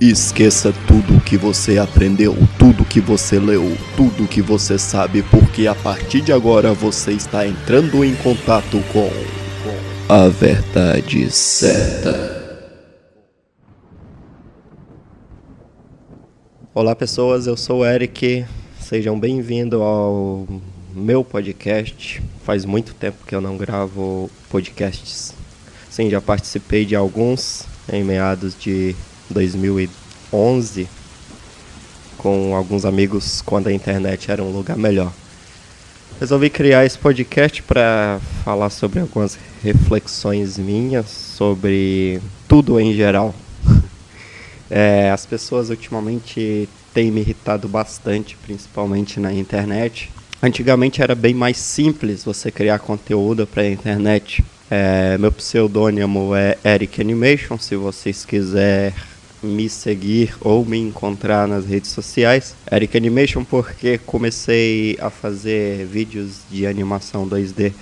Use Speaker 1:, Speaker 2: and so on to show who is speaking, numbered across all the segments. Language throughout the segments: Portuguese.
Speaker 1: Esqueça tudo que você aprendeu, tudo que você leu, tudo que você sabe, porque a partir de agora você está entrando em contato com a verdade certa.
Speaker 2: Olá pessoas, eu sou o Eric. Sejam bem-vindos ao meu podcast. Faz muito tempo que eu não gravo podcasts. Sim, já participei de alguns em meados de 2011 com alguns amigos quando a internet era um lugar melhor. Resolvi criar esse podcast para falar sobre algumas reflexões minhas sobre tudo em geral. É, as pessoas ultimamente têm me irritado bastante, principalmente na internet. Antigamente era bem mais simples você criar conteúdo para a internet. É, meu pseudônimo é Eric Animation, se vocês quiserem me seguir ou me encontrar nas redes sociais. Eric Animation porque comecei a fazer vídeos de animação 2D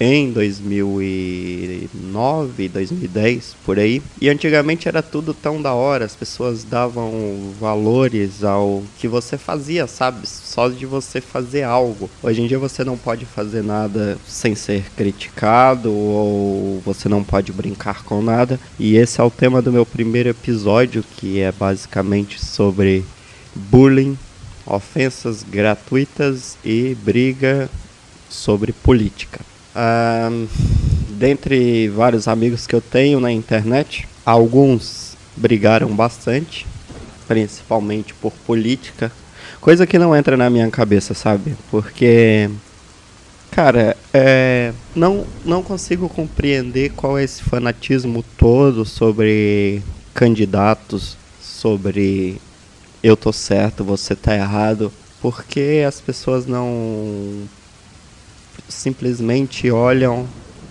Speaker 2: em 2009, 2010, por aí. E antigamente era tudo tão da hora, as pessoas davam valores ao que você fazia, sabe? Só de você fazer algo. Hoje em dia você não pode fazer nada sem ser criticado ou você não pode brincar com nada. E esse é o tema do meu primeiro episódio, que é basicamente sobre bullying, ofensas gratuitas e briga sobre política. Dentre vários amigos que eu tenho na internet, alguns brigaram bastante, principalmente por política, coisa que não entra na minha cabeça, sabe? Porque, cara, é, não, não consigo compreender qual é esse fanatismo todo sobre candidatos, sobre eu tô certo, você tá errado, porque as pessoas não simplesmente olham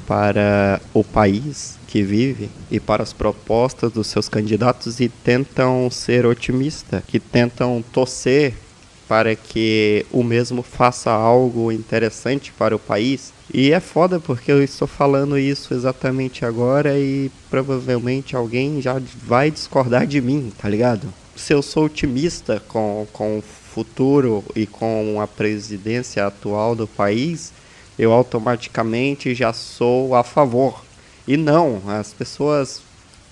Speaker 2: para o país que vive e para as propostas dos seus candidatos e tentam ser otimistas, que tentam torcer para que o mesmo faça algo interessante para o país. E é foda porque eu estou falando isso exatamente agora e provavelmente alguém já vai discordar de mim, tá ligado? Se eu sou otimista com, com o futuro e com a presidência atual do país, eu automaticamente já sou a favor. E não, as pessoas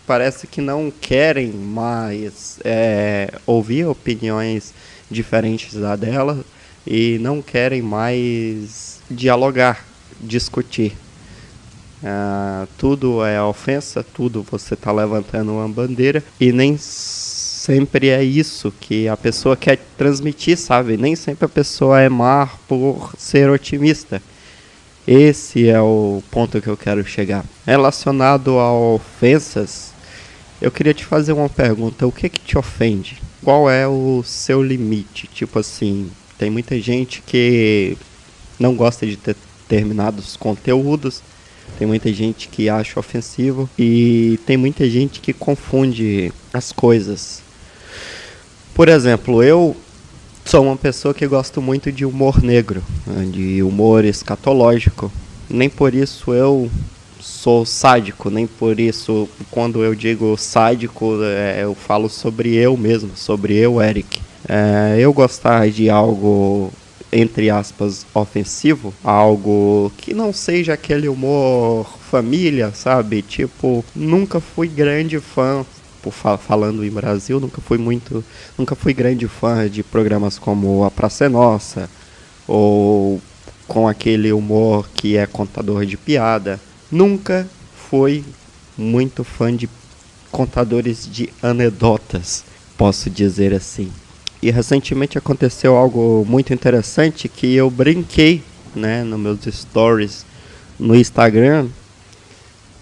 Speaker 2: parece que não querem mais é, ouvir opiniões diferentes da dela e não querem mais dialogar, discutir. Uh, tudo é ofensa, tudo você está levantando uma bandeira e nem sempre é isso que a pessoa quer transmitir, sabe? Nem sempre a pessoa é má por ser otimista. Esse é o ponto que eu quero chegar. Relacionado a ofensas, eu queria te fazer uma pergunta: o que que te ofende? Qual é o seu limite? Tipo assim, tem muita gente que não gosta de determinados conteúdos, tem muita gente que acha ofensivo e tem muita gente que confunde as coisas. Por exemplo, eu Sou uma pessoa que gosto muito de humor negro, né, de humor escatológico. Nem por isso eu sou sádico, nem por isso, quando eu digo sádico, é, eu falo sobre eu mesmo, sobre eu, Eric. É, eu gostar de algo, entre aspas, ofensivo, algo que não seja aquele humor família, sabe? Tipo, nunca fui grande fã tipo, falando em Brasil, nunca fui muito, nunca fui grande fã de programas como A Praça é Nossa, ou com aquele humor que é contador de piada. Nunca fui muito fã de contadores de anedotas, posso dizer assim. E recentemente aconteceu algo muito interessante que eu brinquei, né, nos meus stories no Instagram,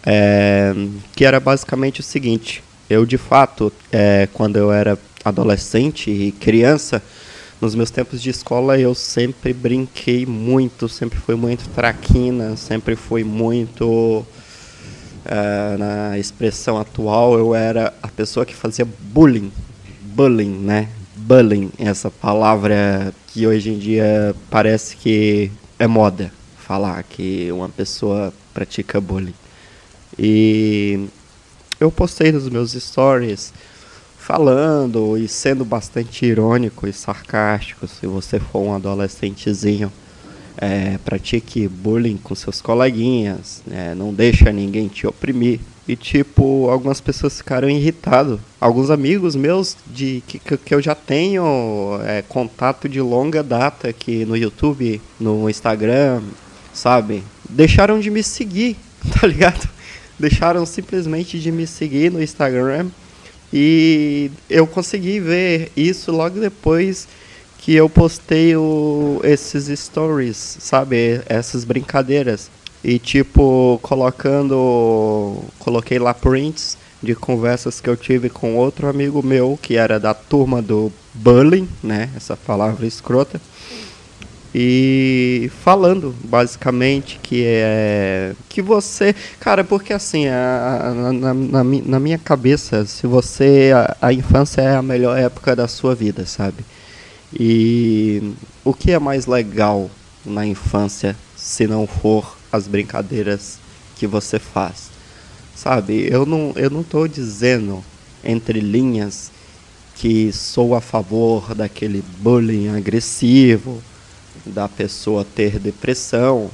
Speaker 2: é, que era basicamente o seguinte: eu de fato, é, quando eu era adolescente e criança, nos meus tempos de escola eu sempre brinquei muito, sempre fui muito traquina, sempre fui muito é, na expressão atual eu era a pessoa que fazia bullying, bullying, né? Bullying, essa palavra que hoje em dia parece que é moda falar que uma pessoa pratica bullying. E eu postei nos meus stories falando e sendo bastante irônico e sarcástico. Se você for um adolescentezinho, é, pratique bullying com seus coleguinhas, é, não deixa ninguém te oprimir. E tipo, algumas pessoas ficaram irritadas. Alguns amigos meus de que, que eu já tenho é, contato de longa data aqui no YouTube, no Instagram, sabe? Deixaram de me seguir, tá ligado? Deixaram simplesmente de me seguir no Instagram e eu consegui ver isso logo depois que eu postei o, esses stories, sabe? Essas brincadeiras. E tipo, colocando. Coloquei lá prints de conversas que eu tive com outro amigo meu que era da turma do bullying, né? Essa palavra escrota e falando basicamente que é que você cara porque assim a, a, na, na, na, minha cabeça se você a, a, infância é a melhor época da sua vida sabe? E o que é mais legal na infância se não for as brincadeiras que você faz? Sabe eu não eu não estou dizendo entre linhas que sou a favor daquele bullying agressivo da pessoa ter depressão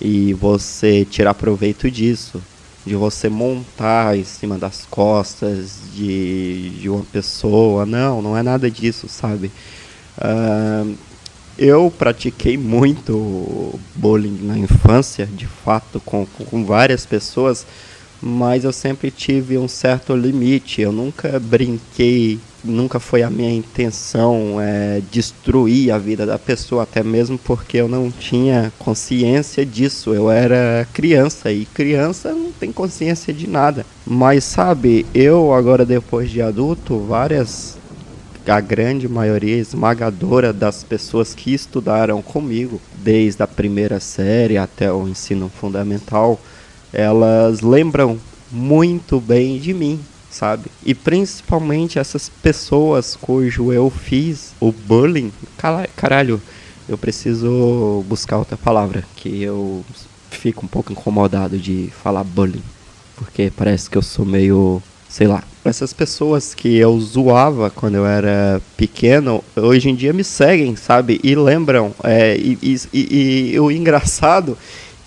Speaker 2: e você tirar proveito disso, de você montar em cima das costas de, de uma pessoa. Não, não é nada disso, sabe? Uh, eu pratiquei muito bullying na infância, de fato, com, com várias pessoas, mas eu sempre tive um certo limite. Eu nunca brinquei nunca foi a minha intenção é, destruir a vida da pessoa, até mesmo porque eu não tinha consciência disso. Eu era criança e criança não tem consciência de nada. Mas sabe, eu agora depois de adulto, várias a grande maioria esmagadora das pessoas que estudaram comigo, desde a primeira série até o ensino fundamental, elas lembram muito bem de mim sabe? E principalmente essas pessoas cujo eu fiz o bullying. Caralho, eu preciso buscar outra palavra, que eu fico um pouco incomodado de falar bullying. Porque parece que eu sou meio, sei lá. Essas pessoas que eu zoava quando eu era pequeno, hoje em dia me seguem, sabe? E lembram. É, e, e, e, e o engraçado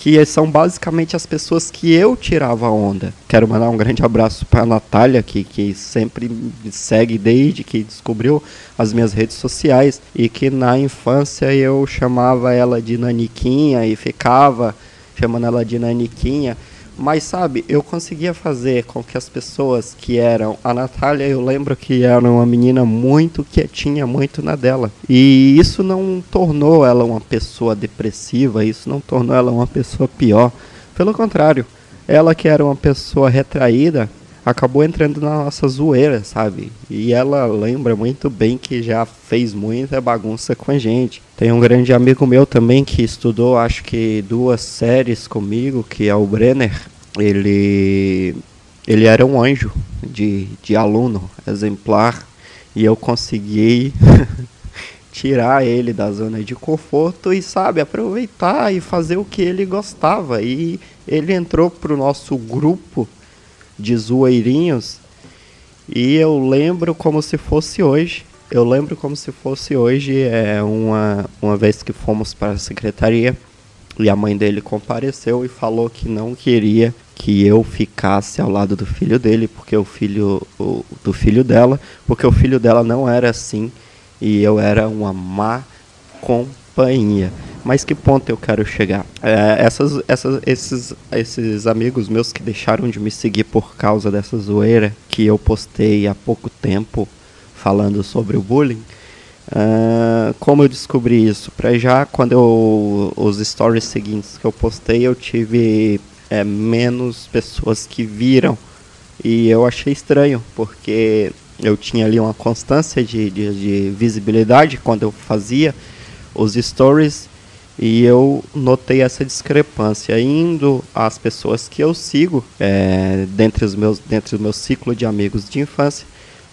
Speaker 2: que são basicamente as pessoas que eu tirava onda. Quero mandar um grande abraço para a Natália, que, que sempre me segue desde que descobriu as minhas redes sociais e que na infância eu chamava ela de Naniquinha e ficava chamando ela de Naniquinha. Mas sabe, eu conseguia fazer com que as pessoas que eram. A Natália, eu lembro que era uma menina muito quietinha, muito na dela. E isso não tornou ela uma pessoa depressiva, isso não tornou ela uma pessoa pior. Pelo contrário, ela que era uma pessoa retraída, acabou entrando na nossa zoeira, sabe? E ela lembra muito bem que já fez muita bagunça com a gente. Tem um grande amigo meu também que estudou, acho que duas séries comigo, que é o Brenner. Ele ele era um anjo de, de aluno exemplar e eu consegui tirar ele da zona de conforto e sabe aproveitar e fazer o que ele gostava e ele entrou pro nosso grupo de zoeirinhos. E eu lembro como se fosse hoje. Eu lembro como se fosse hoje, é uma, uma vez que fomos para a secretaria e a mãe dele compareceu e falou que não queria que eu ficasse ao lado do filho dele, porque o filho o, do filho dela, porque o filho dela não era assim e eu era uma má Mas que ponto eu quero chegar? É, essas, essas, esses, esses amigos meus que deixaram de me seguir por causa dessa zoeira que eu postei há pouco tempo falando sobre o bullying. Uh, como eu descobri isso? Para já, quando eu, os stories seguintes que eu postei, eu tive é, menos pessoas que viram. E eu achei estranho, porque eu tinha ali uma constância de, de, de visibilidade quando eu fazia os stories e eu notei essa discrepância. Indo às pessoas que eu sigo é, dentre os meus dentre o meu ciclo de amigos de infância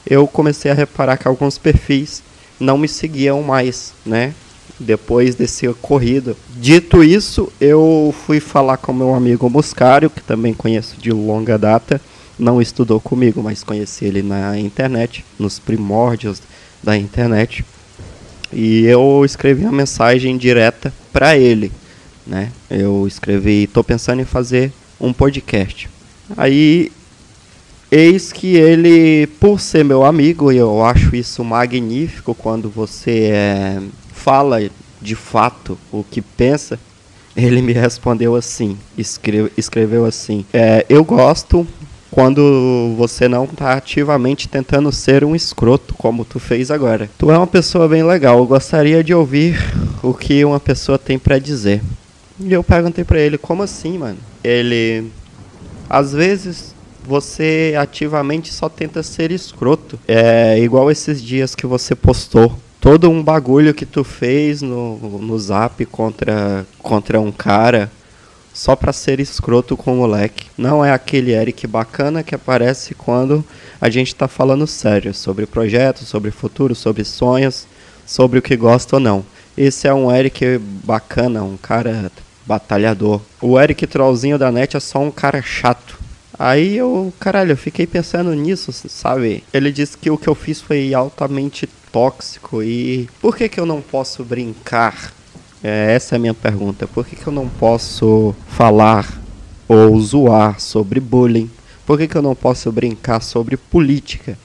Speaker 2: eu comecei a reparar que alguns perfis não me seguiam mais né? Depois desse ocorrido. Dito isso eu fui falar com meu amigo Muscário que também conheço de longa data. Não estudou comigo, mas conheci ele na internet, nos primórdios da internet. E eu escrevi uma mensagem direta para ele, né? Eu escrevi, tô pensando em fazer um podcast. Aí eis que ele, por ser meu amigo, e eu acho isso magnífico quando você é, fala de fato o que pensa, ele me respondeu assim, escreve, escreveu assim, é, eu gosto quando você não está ativamente tentando ser um escroto, como tu fez agora. Tu é uma pessoa bem legal, eu gostaria de ouvir o que uma pessoa tem para dizer. E eu perguntei para ele, como assim, mano? Ele, às vezes você ativamente só tenta ser escroto. É igual esses dias que você postou todo um bagulho que tu fez no, no zap contra, contra um cara só pra ser escroto com o moleque. Não é aquele Eric bacana que aparece quando a gente tá falando sério sobre projetos, sobre futuro, sobre sonhos, sobre o que gosta ou não. Esse é um Eric bacana, um cara batalhador. O Eric Trollzinho da net é só um cara chato. Aí eu, caralho, eu fiquei pensando nisso, sabe? Ele disse que o que eu fiz foi altamente tóxico e por que que eu não posso brincar? É, essa é a minha pergunta. Por que que eu não posso falar ou zoar sobre bullying? Por que que eu não posso brincar sobre política?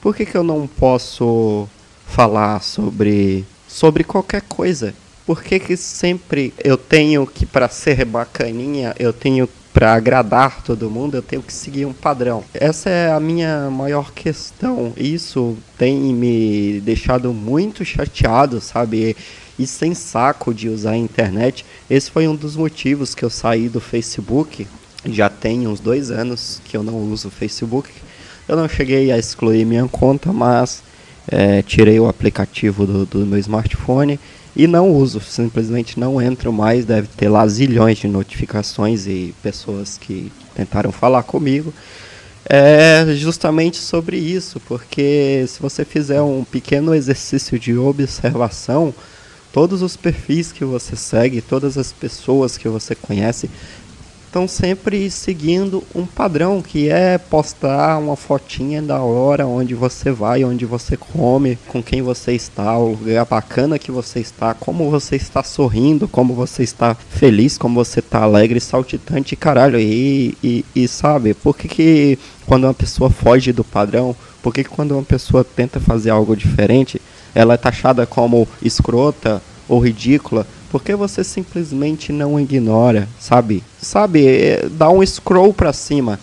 Speaker 2: Por que que eu não posso falar sobre sobre qualquer coisa? Por que que sempre eu tenho que para ser bacaninha, eu tenho para agradar todo mundo, eu tenho que seguir um padrão. Essa é a minha maior questão. Isso tem me deixado muito chateado, sabe? E sem saco de usar a internet. Esse foi um dos motivos que eu saí do Facebook. Já tem uns dois anos que eu não uso o Facebook. Eu não cheguei a excluir minha conta, mas é, tirei o aplicativo do, do meu smartphone e não uso, simplesmente não entro mais. Deve ter lá zilhões de notificações e pessoas que tentaram falar comigo. É justamente sobre isso, porque se você fizer um pequeno exercício de observação, todos os perfis que você segue, todas as pessoas que você conhece, estão sempre seguindo um padrão que é postar uma fotinha da hora onde você vai, onde você come, com quem você está, o lugar bacana que você está, como você está sorrindo, como você está feliz, como você está alegre, saltitante, caralho. E, e, e sabe, por que, que quando uma pessoa foge do padrão, por que, que quando uma pessoa tenta fazer algo diferente, ela é taxada como escrota ou ridícula? Por que você simplesmente não ignora, sabe? Sabe, é, dá um scroll para cima.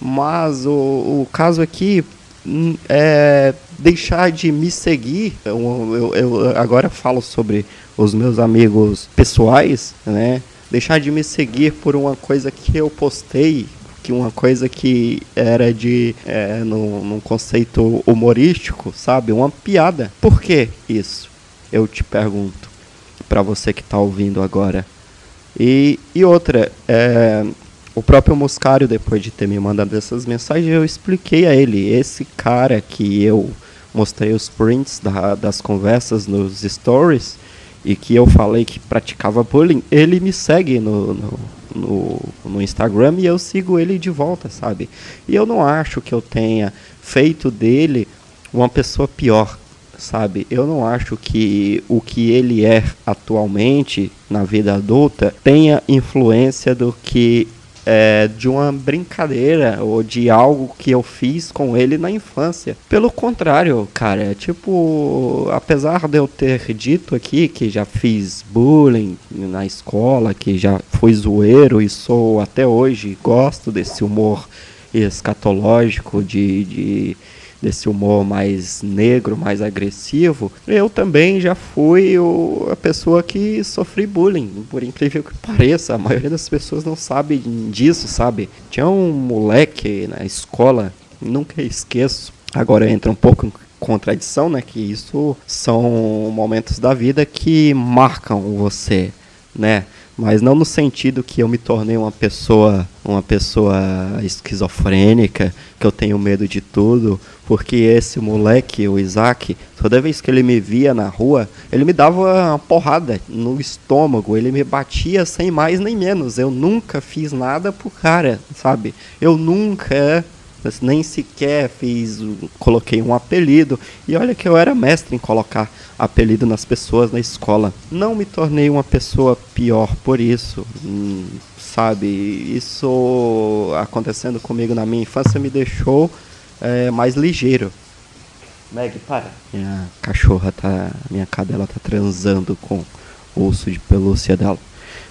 Speaker 2: Mas o, o caso aqui hum, é deixar de me seguir. Eu, eu, eu agora falo sobre os meus amigos pessoais, né? Deixar de me seguir por uma coisa que eu postei, que uma coisa que era de é, num, num conceito humorístico, sabe? Uma piada. Por que isso? Eu te pergunto para você que está ouvindo agora. E, e outra, é, o próprio Muscário, depois de ter me mandado essas mensagens, eu expliquei a ele, esse cara que eu mostrei os prints da, das conversas nos stories e que eu falei que praticava bullying, ele me segue no, no, no, no Instagram e eu sigo ele de volta, sabe? E eu não acho que eu tenha feito dele uma pessoa pior sabe? Eu não acho que o que ele é atualmente na vida adulta tenha influência do que é, de uma brincadeira ou de algo que eu fiz com ele na infância. Pelo contrário, cara, é tipo, apesar de eu ter dito aqui que já fiz bullying na escola, que já fui zoeiro e sou até hoje, gosto desse humor escatológico de, de desse humor mais negro, mais agressivo, eu também já fui o, a pessoa que sofri bullying, por incrível que pareça. A maioria das pessoas não sabe disso, sabe? Tinha um moleque na escola, nunca esqueço. Agora entra um pouco em contradição, né? Que isso são momentos da vida que marcam você, né? mas não no sentido que eu me tornei uma pessoa, uma pessoa esquizofrênica, que eu tenho medo de tudo, porque esse moleque, o Isaac, toda vez que ele me via na rua, ele me dava uma porrada no estômago, ele me batia sem mais nem menos. Eu nunca fiz nada pro cara, sabe? Eu nunca nem sequer fiz, coloquei um apelido. E olha que eu era mestre em colocar apelido nas pessoas na escola. Não me tornei uma pessoa pior por isso, hum, sabe? Isso acontecendo comigo na minha infância me deixou é, mais ligeiro. Meg, para. Minha cachorra tá. Minha cadela tá transando com o urso de pelúcia dela.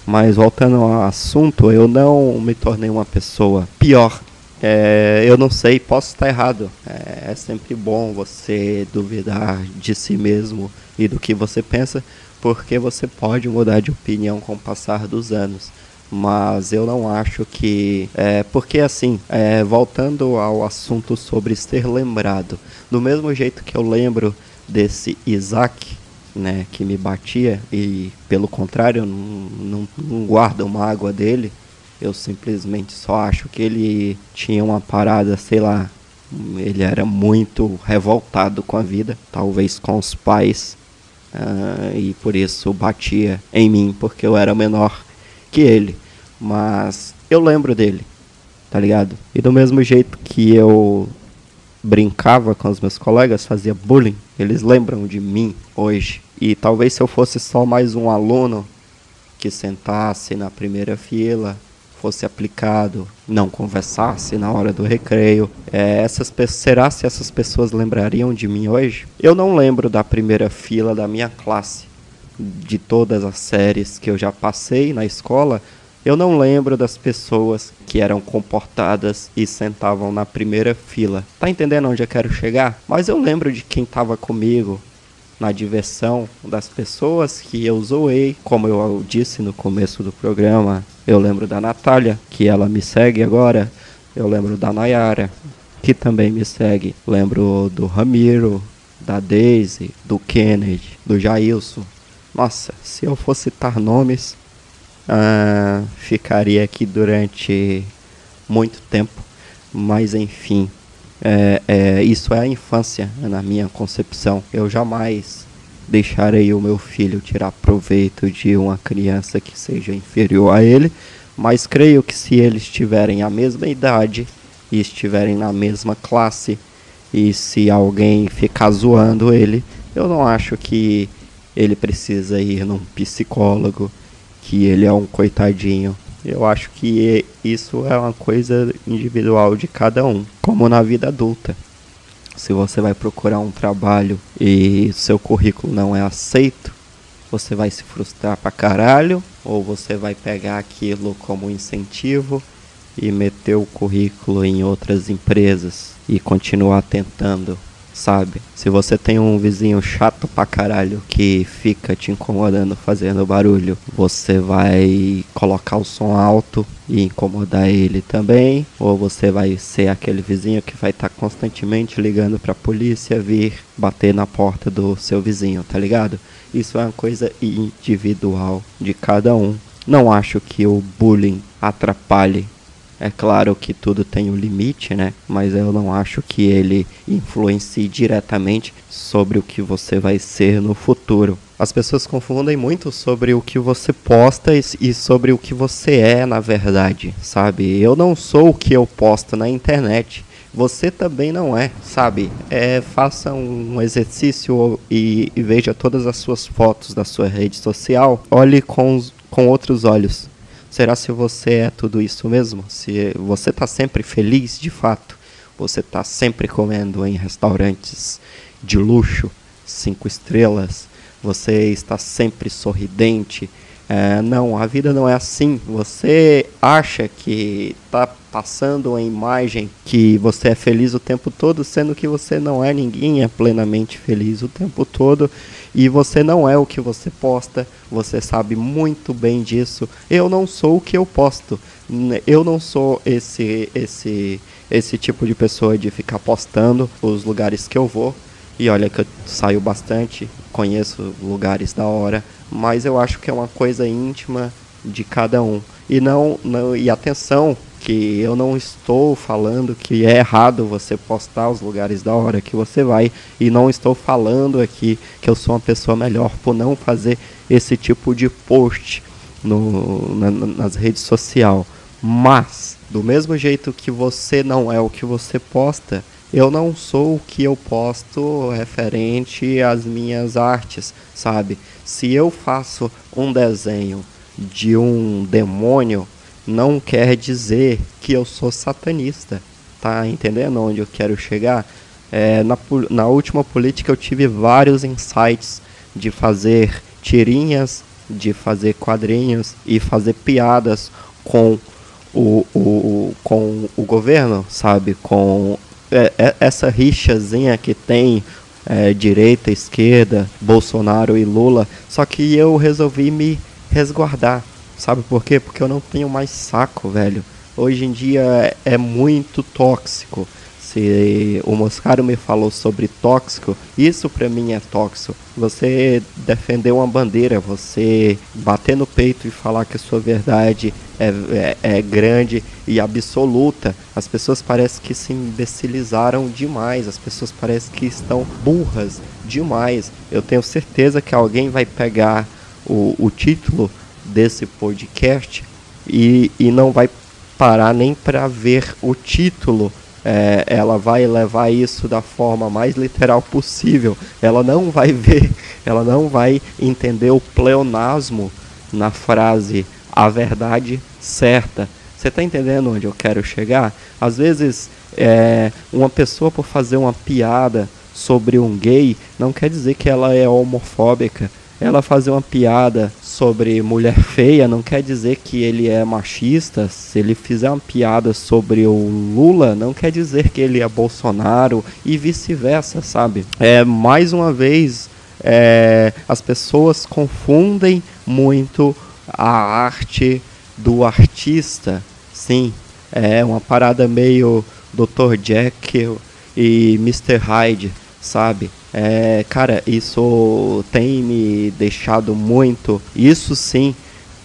Speaker 2: Mas voltando ao assunto, eu não me tornei uma pessoa pior. É, eu não sei, posso estar errado. É, é sempre bom você duvidar de si mesmo e do que você pensa, porque você pode mudar de opinião com o passar dos anos mas eu não acho que. É, porque assim, é, voltando ao assunto sobre ser lembrado, do mesmo jeito que eu lembro desse Isaac, né, que me batia, e pelo contrário, não, não, não guardo mágoa dele, eu simplesmente só acho que ele tinha uma parada, sei lá, ele era muito revoltado com a vida, talvez com os pais, uh, e por isso batia em mim, porque eu era menor que ele. Mas eu lembro dele, tá ligado? E do mesmo jeito que eu brincava com os meus colegas, fazia bullying, eles lembram de mim hoje. E talvez se eu fosse só mais um aluno que sentasse na primeira fila, fosse aplicado, não conversasse na hora do recreio, é, essas será se essas pessoas lembrariam de mim hoje? Eu não lembro da primeira fila da minha classe, de todas as séries que eu já passei na escola, eu não lembro das pessoas que eram comportadas e sentavam na primeira fila. Tá entendendo onde eu quero chegar? Mas eu lembro de quem estava comigo na diversão, das pessoas que eu zoei, como eu disse no começo do programa. Eu lembro da Natália, que ela me segue agora. Eu lembro da Nayara, que também me segue. Lembro do Ramiro, da Daisy, do Kennedy, do Jailson. Nossa, se eu fosse citar nomes, uh, ficaria aqui durante muito tempo, mas enfim, é, é, isso é a infância na minha concepção. Eu jamais deixarei o meu filho tirar proveito de uma criança que seja inferior a ele, mas creio que se eles tiverem a mesma idade e estiverem na mesma classe, e se alguém ficar zoando ele, eu não acho que ele precisa ir num psicólogo que ele é um coitadinho. Eu acho que isso é uma coisa individual de cada um, como na vida adulta. Se você vai procurar um trabalho e seu currículo não é aceito, você vai se frustrar pra caralho, ou você vai pegar aquilo como incentivo e meter o currículo em outras empresas e continuar tentando sabe? Se você tem um vizinho chato pra caralho que fica te incomodando fazendo barulho, você vai colocar o som alto e incomodar ele também, ou você vai ser aquele vizinho que vai estar tá constantemente ligando pra polícia vir bater na porta do seu vizinho, tá ligado? Isso é uma coisa individual de cada um. Não acho que o bullying atrapalhe é claro que tudo tem um limite, né? Mas eu não acho que ele influencie diretamente sobre o que você vai ser no futuro. As pessoas confundem muito sobre o que você posta e sobre o que você é, na verdade, sabe? Eu não sou o que eu posto na internet. Você também não é, sabe? É, faça um exercício e, e veja todas as suas fotos da sua rede social. Olhe com, com outros olhos Será se você é tudo isso mesmo? Se você está sempre feliz de fato? Você está sempre comendo em restaurantes de luxo, cinco estrelas? Você está sempre sorridente? É, não, a vida não é assim. Você acha que está passando a imagem que você é feliz o tempo todo, sendo que você não é, ninguém é plenamente feliz o tempo todo e você não é o que você posta, você sabe muito bem disso. Eu não sou o que eu posto. Eu não sou esse esse esse tipo de pessoa de ficar postando os lugares que eu vou. E olha que eu saio bastante, conheço lugares da hora, mas eu acho que é uma coisa íntima de cada um. E não, não e atenção, que eu não estou falando que é errado você postar os lugares da hora que você vai e não estou falando aqui que eu sou uma pessoa melhor por não fazer esse tipo de post no, na, nas redes sociais. Mas Do mesmo jeito que você não é o que você posta, eu não sou o que eu posto referente às minhas artes, sabe? Se eu faço um desenho de um demônio, não quer dizer que eu sou satanista. Tá entendendo onde eu quero chegar? É, na, na última política eu tive vários insights de fazer tirinhas, de fazer quadrinhos e fazer piadas com o, o, com o governo, sabe? Com é, é, essa rixazinha que tem é, direita, esquerda, Bolsonaro e Lula. Só que eu resolvi me resguardar. Sabe por quê? Porque eu não tenho mais saco, velho. Hoje em dia é, é muito tóxico. O Moscaro me falou sobre tóxico, isso para mim é tóxico. Você defender uma bandeira, você bater no peito e falar que a sua verdade é, é, é grande e absoluta. As pessoas parecem que se imbecilizaram demais, as pessoas parecem que estão burras demais. Eu tenho certeza que alguém vai pegar o, o título desse podcast e, e não vai parar nem para ver o título é, ela vai levar isso da forma mais literal possível. Ela não vai ver, ela não vai entender o pleonasmo na frase a verdade certa. Você está entendendo onde eu quero chegar? Às vezes, é, uma pessoa por fazer uma piada sobre um gay não quer dizer que ela é homofóbica. Ela fazer uma piada sobre mulher feia não quer dizer que ele é machista. Se ele fizer uma piada sobre o Lula, não quer dizer que ele é Bolsonaro e vice-versa, sabe? É mais uma vez é, as pessoas confundem muito a arte do artista. Sim, é uma parada meio Dr. Jekyll e Mr. Hyde, sabe? É, cara, isso tem me deixado muito. Isso sim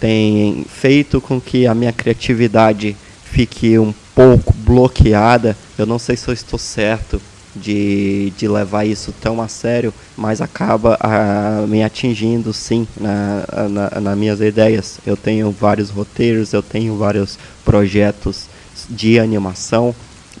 Speaker 2: tem feito com que a minha criatividade fique um pouco bloqueada. Eu não sei se eu estou certo de, de levar isso tão a sério, mas acaba a, me atingindo sim na, na, nas minhas ideias. Eu tenho vários roteiros, eu tenho vários projetos de animação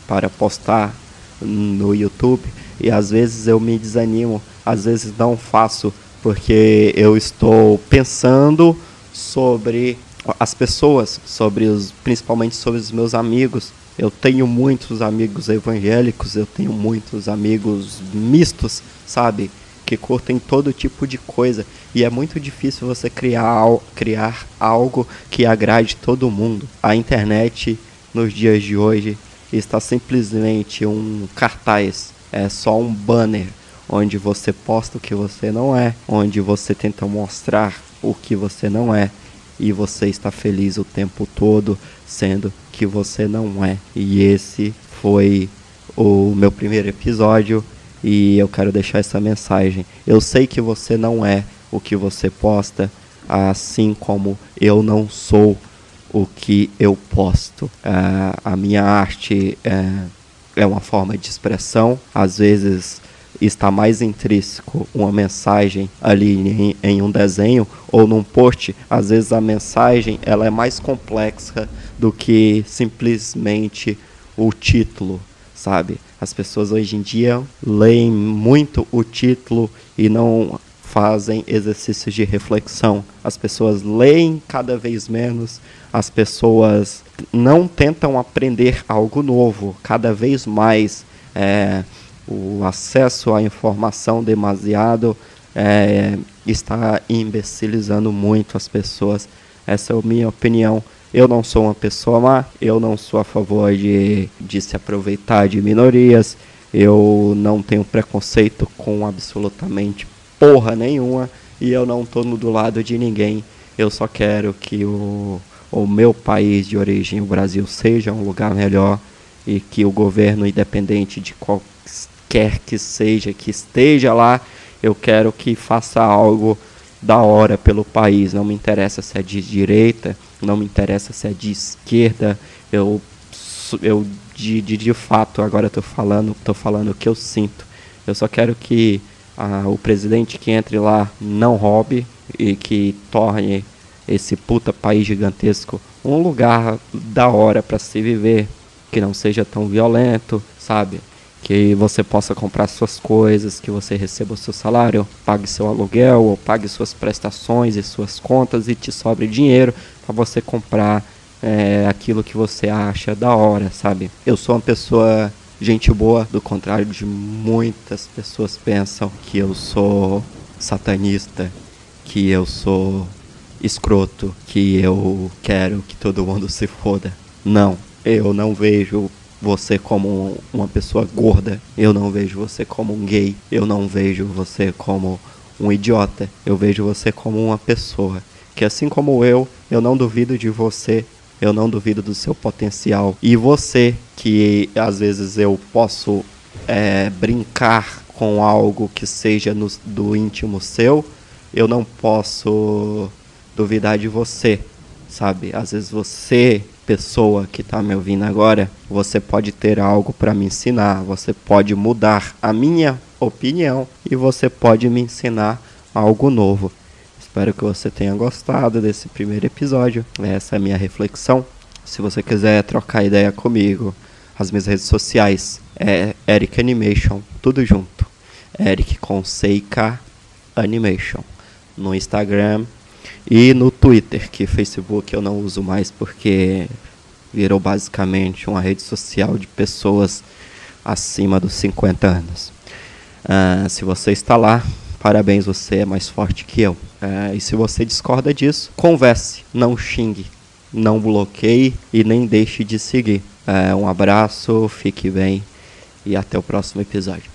Speaker 2: para postar no YouTube e às vezes eu me desanimo, às vezes não faço porque eu estou pensando sobre as pessoas, sobre os, principalmente sobre os meus amigos. Eu tenho muitos amigos evangélicos, eu tenho muitos amigos mistos, sabe? Que curtem todo tipo de coisa. E é muito difícil você criar, criar algo que agrade todo mundo. A internet, nos dias de hoje, está simplesmente um cartaz é só um banner onde você posta o que você não é, onde você tenta mostrar o que você não é e você está feliz o tempo todo sendo que você não é. E esse foi o meu primeiro episódio e eu quero deixar essa mensagem. Eu sei que você não é o que você posta, assim como eu não sou o que eu posto. Uh, a minha arte uh, é uma forma de expressão, às vezes está mais intrínseco uma mensagem ali em, em, um desenho ou num post, às vezes a mensagem ela é mais complexa do que simplesmente o título, sabe? As pessoas hoje em dia leem muito o título e não fazem exercícios de reflexão. As pessoas leem cada vez menos, as pessoas não tentam aprender algo novo, cada vez mais é, o acesso à informação demasiado é, está imbecilizando muito as pessoas. Essa é a minha opinião. Eu não sou uma pessoa má, eu não sou a favor de, de se aproveitar de minorias, eu não tenho preconceito com absolutamente porra nenhuma e eu não tô do lado de ninguém. Eu só quero que o, o meu país de origem, o Brasil, seja um lugar melhor e que o governo, independente de qualquer que seja, que esteja lá, eu quero que faça algo da hora pelo país. Não me interessa se é de direita, não me interessa se é de esquerda. Eu, eu de, de, de fato, agora estou falando, tô falando o que eu sinto. Eu só quero que o presidente que entre lá não roube e que torne esse puta país gigantesco um lugar da hora para se viver, que não seja tão violento, sabe? Que você possa comprar suas coisas, que você receba o seu salário, pague seu aluguel, ou pague suas prestações e suas contas e te sobre dinheiro para você comprar é, aquilo que você acha da hora, sabe? Eu sou uma pessoa gente boa, do contrário de muitas pessoas pensam que eu sou satanista, que eu sou escroto, que eu quero que todo mundo se foda. Não, eu não vejo você como uma pessoa gorda, eu não vejo você como um gay, eu não vejo você como um idiota, eu vejo você como uma pessoa que assim como eu, eu não duvido de você, eu não duvido do seu potencial. E você, que às vezes eu posso é, brincar com algo que seja no, do íntimo seu, eu não posso duvidar de você, sabe? Às vezes você, pessoa que está me ouvindo agora, você pode ter algo para me ensinar, você pode mudar a minha opinião e você pode me ensinar algo novo. Espero que você tenha gostado desse primeiro episódio. Essa é a minha reflexão. Se você quiser trocar ideia comigo, as minhas redes sociais é Eric Animation, tudo junto. Eric com Animation. No Instagram e no Twitter, que Facebook eu não uso mais porque virou basicamente uma rede social de pessoas acima dos 50 anos. Uh, se você está lá, parabéns, você é mais forte que eu. Uh, e se você discorda disso, converse, não xingue, não bloqueie e nem deixe de seguir. Uh, um abraço, fique bem e até o próximo episódio.